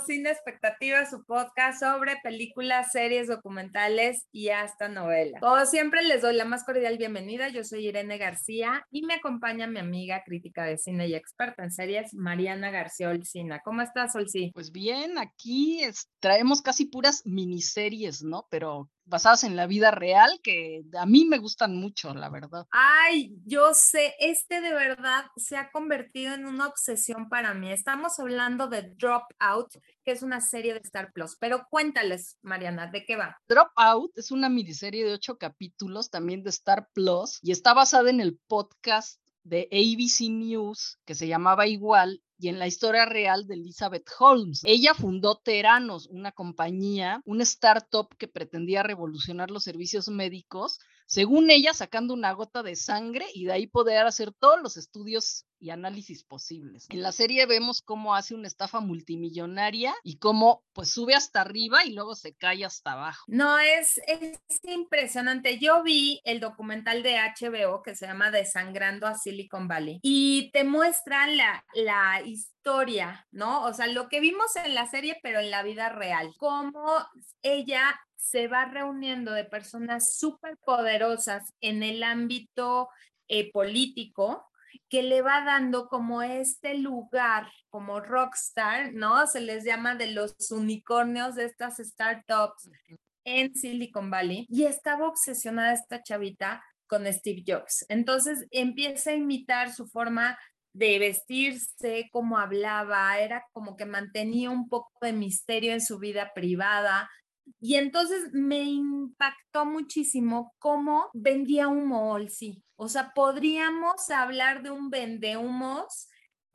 Sin Expectativas, su podcast sobre películas, series, documentales y hasta novelas. Como siempre, les doy la más cordial bienvenida. Yo soy Irene García y me acompaña mi amiga crítica de cine y experta en series, Mariana García Olcina. ¿Cómo estás, Olci? Pues bien, aquí traemos casi puras miniseries, ¿no? Pero basadas en la vida real que a mí me gustan mucho, la verdad. Ay, yo sé, este de verdad se ha convertido en una obsesión para mí. Estamos hablando de Dropout, que es una serie de Star Plus, pero cuéntales, Mariana, ¿de qué va? Dropout es una miniserie de ocho capítulos también de Star Plus y está basada en el podcast de ABC News que se llamaba igual y en la historia real de Elizabeth Holmes. Ella fundó Teranos, una compañía, un startup que pretendía revolucionar los servicios médicos según ella, sacando una gota de sangre y de ahí poder hacer todos los estudios y análisis posibles. En la serie vemos cómo hace una estafa multimillonaria y cómo pues sube hasta arriba y luego se cae hasta abajo. No, es, es impresionante. Yo vi el documental de HBO que se llama Desangrando a Silicon Valley y te muestra la, la historia, ¿no? O sea, lo que vimos en la serie, pero en la vida real. Cómo ella se va reuniendo de personas súper poderosas en el ámbito eh, político que le va dando como este lugar como rockstar, ¿no? Se les llama de los unicornios de estas startups en Silicon Valley y estaba obsesionada esta chavita con Steve Jobs. Entonces empieza a imitar su forma de vestirse, cómo hablaba, era como que mantenía un poco de misterio en su vida privada, y entonces me impactó muchísimo cómo vendía humo sí. O sea, podríamos hablar de un vendehumos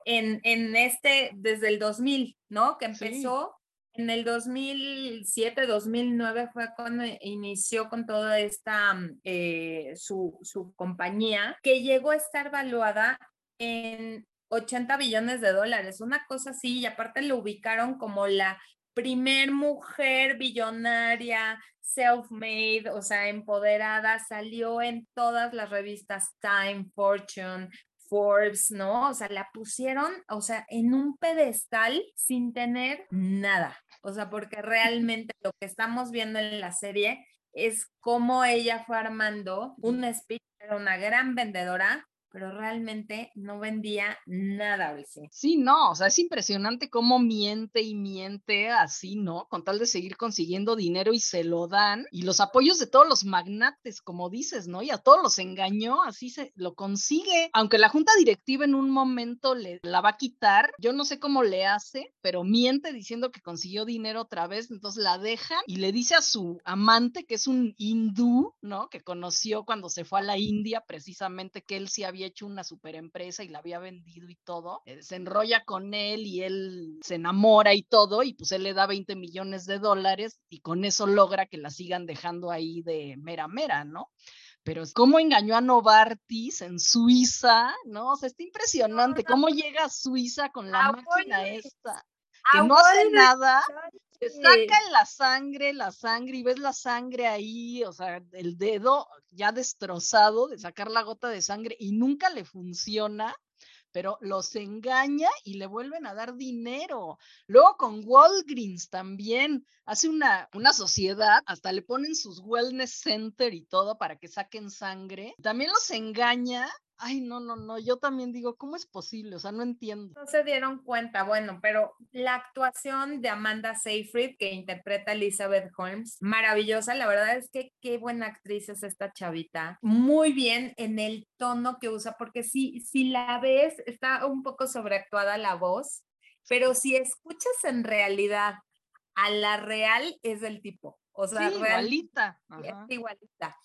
en, en este, desde el 2000, ¿no? Que empezó en el 2007, 2009 fue cuando inició con toda esta, mm, eh, su, su compañía, que llegó a estar valuada en 80 billones de dólares, una cosa así, y aparte lo ubicaron como la primer mujer billonaria, self-made, o sea, empoderada, salió en todas las revistas Time, Fortune, Forbes, ¿no? O sea, la pusieron, o sea, en un pedestal sin tener nada. O sea, porque realmente lo que estamos viendo en la serie es cómo ella fue armando un speech, era una gran vendedora, pero realmente no vendía nada, Olsi. Sí, no, o sea, es impresionante cómo miente y miente así, ¿no? Con tal de seguir consiguiendo dinero y se lo dan. Y los apoyos de todos los magnates, como dices, ¿no? Y a todos los engañó, así se lo consigue. Aunque la junta directiva en un momento le la va a quitar, yo no sé cómo le hace, pero miente diciendo que consiguió dinero otra vez, entonces la dejan y le dice a su amante, que es un hindú, ¿no? Que conoció cuando se fue a la India, precisamente que él sí había hecho una super empresa y la había vendido y todo, eh, se enrolla con él y él se enamora y todo, y pues él le da 20 millones de dólares y con eso logra que la sigan dejando ahí de mera mera, ¿no? pero cómo engañó a Novartis en Suiza, ¿no? O sea, está impresionante cómo llega a Suiza con la máquina esta, que no hace nada, te saca la sangre, la sangre, y ves la sangre ahí, o sea, el dedo ya destrozado de sacar la gota de sangre y nunca le funciona, pero los engaña y le vuelven a dar dinero. Luego con Walgreens también hace una, una sociedad, hasta le ponen sus wellness center y todo para que saquen sangre. También los engaña Ay, no, no, no, yo también digo, ¿cómo es posible? O sea, no entiendo. No se dieron cuenta, bueno, pero la actuación de Amanda Seyfried, que interpreta a Elizabeth Holmes, maravillosa, la verdad es que qué buena actriz es esta chavita, muy bien en el tono que usa, porque si, si la ves, está un poco sobreactuada la voz, pero si escuchas en realidad a la real, es del tipo. O sea, igualita. igualita.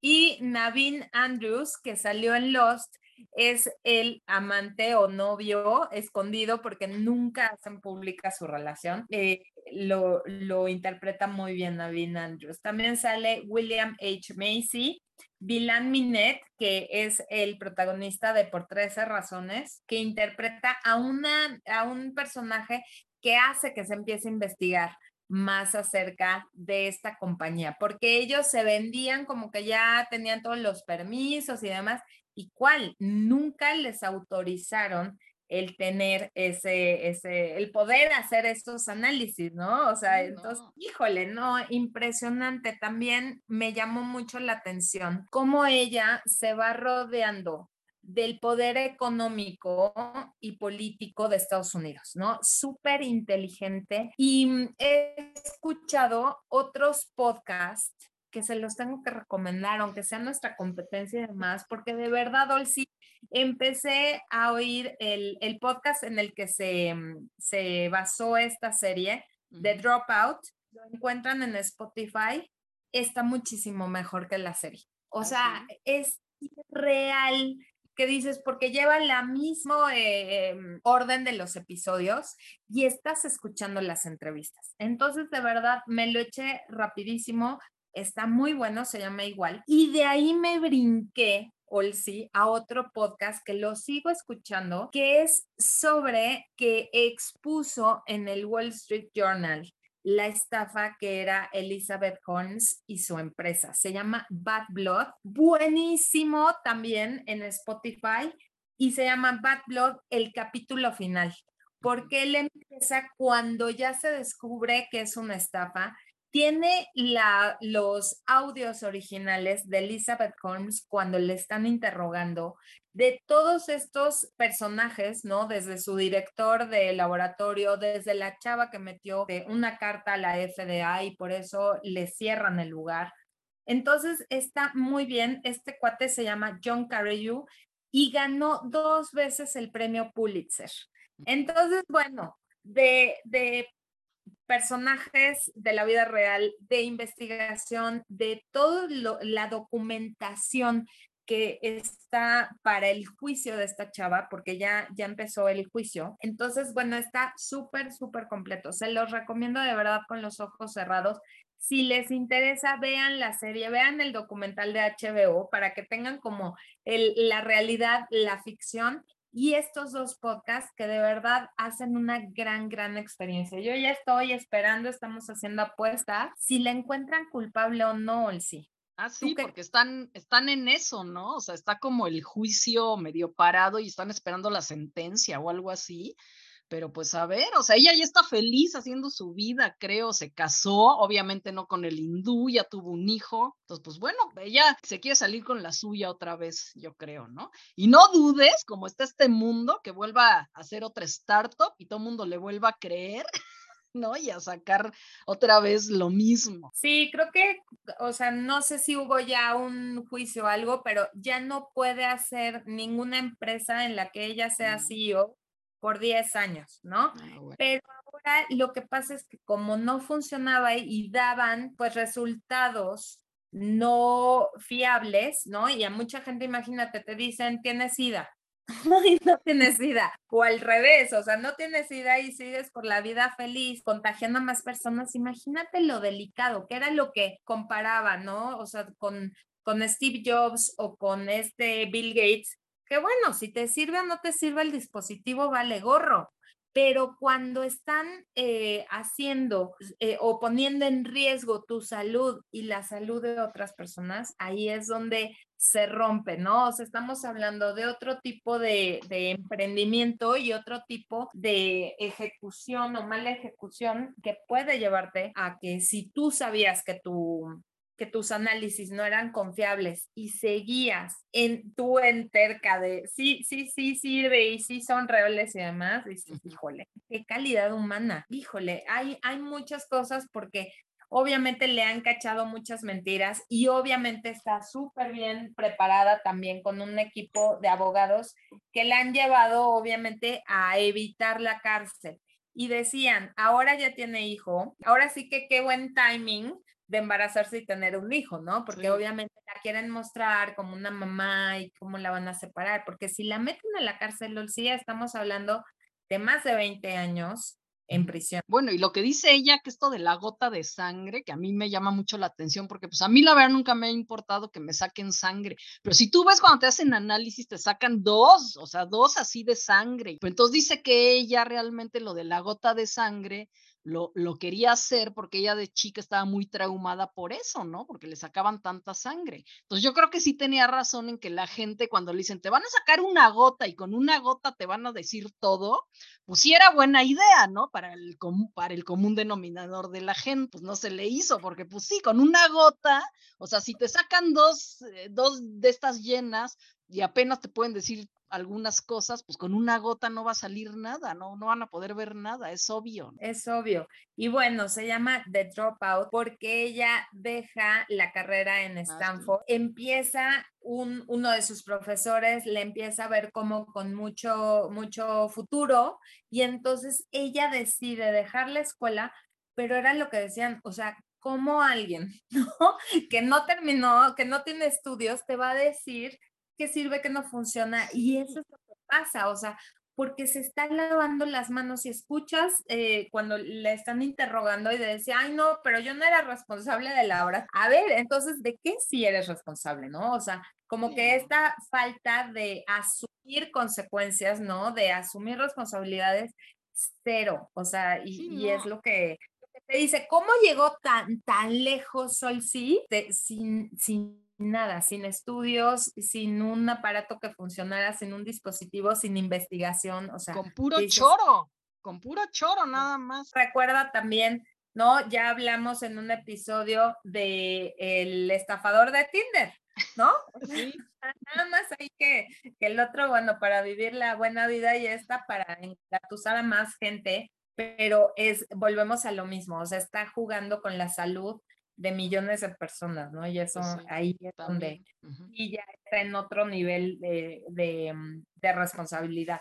Y Navin Andrews, que salió en Lost, es el amante o novio escondido porque nunca hacen pública su relación. Eh, lo, lo, interpreta muy bien Navin Andrews. También sale William H. Macy, Dylan Minet, que es el protagonista de Por 13 Razones, que interpreta a, una, a un personaje que hace que se empiece a investigar más acerca de esta compañía, porque ellos se vendían como que ya tenían todos los permisos y demás, y cuál, nunca les autorizaron el tener ese, ese, el poder hacer estos análisis, ¿no? O sea, entonces, híjole, no, impresionante. También me llamó mucho la atención cómo ella se va rodeando del poder económico y político de Estados Unidos, ¿no? Súper inteligente. Y he escuchado otros podcasts que se los tengo que recomendar, aunque sea nuestra competencia y demás, porque de verdad, Olsi, empecé a oír el, el podcast en el que se, mm, se basó esta serie, The Dropout, lo encuentran en Spotify, está muchísimo mejor que la serie. O sea, es real que dices, porque lleva la misma eh, em, orden de los episodios y estás escuchando las entrevistas. Entonces, de verdad, me lo eché rapidísimo, está muy bueno, se llama igual. Y de ahí me brinqué Olsi a otro podcast que lo sigo escuchando, que es sobre que expuso en el Wall Street Journal la estafa que era Elizabeth Holmes y su empresa. Se llama Bad Blood. Buenísimo también en Spotify y se llama Bad Blood el capítulo final, porque él empieza cuando ya se descubre que es una estafa tiene la, los audios originales de Elizabeth Holmes cuando le están interrogando de todos estos personajes, ¿no? Desde su director de laboratorio, desde la chava que metió una carta a la FDA y por eso le cierran el lugar. Entonces está muy bien. Este cuate se llama John Carreyrou y ganó dos veces el premio Pulitzer. Entonces, bueno, de, de personajes de la vida real, de investigación, de toda la documentación que está para el juicio de esta chava, porque ya, ya empezó el juicio. Entonces, bueno, está súper, súper completo. Se los recomiendo de verdad con los ojos cerrados. Si les interesa, vean la serie, vean el documental de HBO para que tengan como el, la realidad, la ficción y estos dos podcasts que de verdad hacen una gran, gran experiencia. Yo ya estoy esperando, estamos haciendo apuesta, si la encuentran culpable o no, sí. Ah, sí, porque están, están en eso, ¿no? O sea, está como el juicio medio parado y están esperando la sentencia o algo así. Pero pues a ver, o sea, ella ya está feliz haciendo su vida, creo, se casó, obviamente no con el hindú, ya tuvo un hijo, entonces pues bueno, ella se quiere salir con la suya otra vez, yo creo, ¿no? Y no dudes, como está este mundo, que vuelva a hacer otra startup y todo el mundo le vuelva a creer. ¿no? Y a sacar otra vez lo mismo. Sí, creo que, o sea, no sé si hubo ya un juicio o algo, pero ya no puede hacer ninguna empresa en la que ella sea CEO por 10 años, ¿no? Ah, Pero ahora lo que pasa es que como no funcionaba y daban pues resultados no fiables, ¿no? Y a mucha gente, imagínate, te dicen, tienes SIDA. y no tienes SIDA. O al revés, o sea, no tienes SIDA y sigues por la vida feliz, contagiando a más personas. Imagínate lo delicado, que era lo que comparaba, ¿no? O sea, con, con Steve Jobs o con este Bill Gates, que bueno, si te sirve o no te sirve el dispositivo, vale gorro. Pero cuando están eh, haciendo eh, o poniendo en riesgo tu salud y la salud de otras personas, ahí es donde se rompe, ¿no? O sea, estamos hablando de otro tipo de, de emprendimiento y otro tipo de ejecución o mala ejecución que puede llevarte a que si tú sabías que tu que tus análisis no eran confiables y seguías en tu enterca de sí, sí, sí sirve y sí son reales y demás, dices, híjole, qué calidad humana, híjole, hay, hay muchas cosas porque obviamente le han cachado muchas mentiras y obviamente está súper bien preparada también con un equipo de abogados que la han llevado obviamente a evitar la cárcel. Y decían, ahora ya tiene hijo, ahora sí que qué buen timing de embarazarse y tener un hijo, ¿no? Porque obviamente la quieren mostrar como una mamá y cómo la van a separar, porque si la meten a la cárcel, sí, estamos hablando de más de 20 años en prisión. Bueno, y lo que dice ella, que esto de la gota de sangre, que a mí me llama mucho la atención, porque pues a mí la verdad nunca me ha importado que me saquen sangre, pero si tú ves cuando te hacen análisis, te sacan dos, o sea, dos así de sangre. Pero entonces dice que ella realmente lo de la gota de sangre lo, lo, quería hacer porque ella de chica estaba muy traumada por eso, ¿no? Porque le sacaban tanta sangre. Entonces yo creo que sí tenía razón en que la gente cuando le dicen, te van a sacar una gota y con una gota te van a decir todo, pues sí era buena idea, ¿no? Para el, para el común denominador de la gente, pues no se le hizo, porque pues sí, con una gota, o sea, si te sacan dos, eh, dos de estas llenas y apenas te pueden decir algunas cosas, pues con una gota no va a salir nada, no, no van a poder ver nada, es obvio. Es obvio. Y bueno, se llama The Dropout porque ella deja la carrera en ah, Stanford, empieza un, uno de sus profesores, le empieza a ver como con mucho, mucho futuro y entonces ella decide dejar la escuela, pero era lo que decían, o sea, como alguien ¿no? que no terminó, que no tiene estudios, te va a decir qué sirve, que no funciona. Y eso es lo que pasa, o sea, porque se está lavando las manos y escuchas eh, cuando le están interrogando y decir, ay, no, pero yo no era responsable de la obra. A ver, entonces, ¿de qué sí eres responsable, no? O sea, como que esta falta de asumir consecuencias, ¿no? De asumir responsabilidades, cero. O sea, y, es lo que, te dice, ¿cómo llegó tan, tan lejos Sol sí, sin, sin nada, sin estudios, sin un aparato que funcionara, sin un dispositivo, sin investigación, o sea. Con puro choro, con puro choro nada más. Recuerda también, ¿no? Ya hablamos en un episodio de el estafador de Tinder, ¿no? Sí. Nada más hay que, que el otro, bueno, para vivir la buena vida y esta para engatusar a más gente, pero es, volvemos a lo mismo, o sea, está jugando con la salud de millones de personas, ¿no? Y eso ahí es donde y ya está en otro nivel de, de, mm, de, responsabilidad.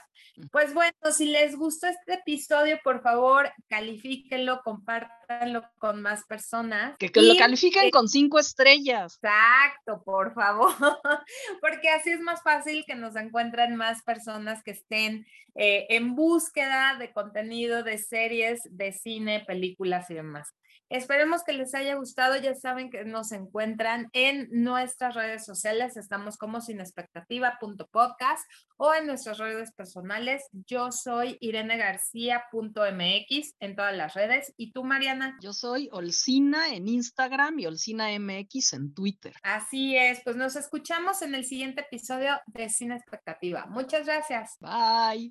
Pues bueno, si les gustó este episodio, por favor, califíquenlo, compártanlo con más personas. Que, lo califiquen con cinco estrellas. Exacto, por favor, porque así es más fácil que nos encuentren más personas que estén eh, en búsqueda de contenido, de series, de cine, películas y demás. Esperemos que les haya gustado. Ya saben que nos encuentran en nuestras redes sociales. Estamos como sin expectativa.podcast o en nuestras redes personales. Yo soy Irene García.mx en todas las redes. ¿Y tú, Mariana? Yo soy Olcina en Instagram y Olcina MX en Twitter. Así es. Pues nos escuchamos en el siguiente episodio de Sin Expectativa. Muchas gracias. Bye.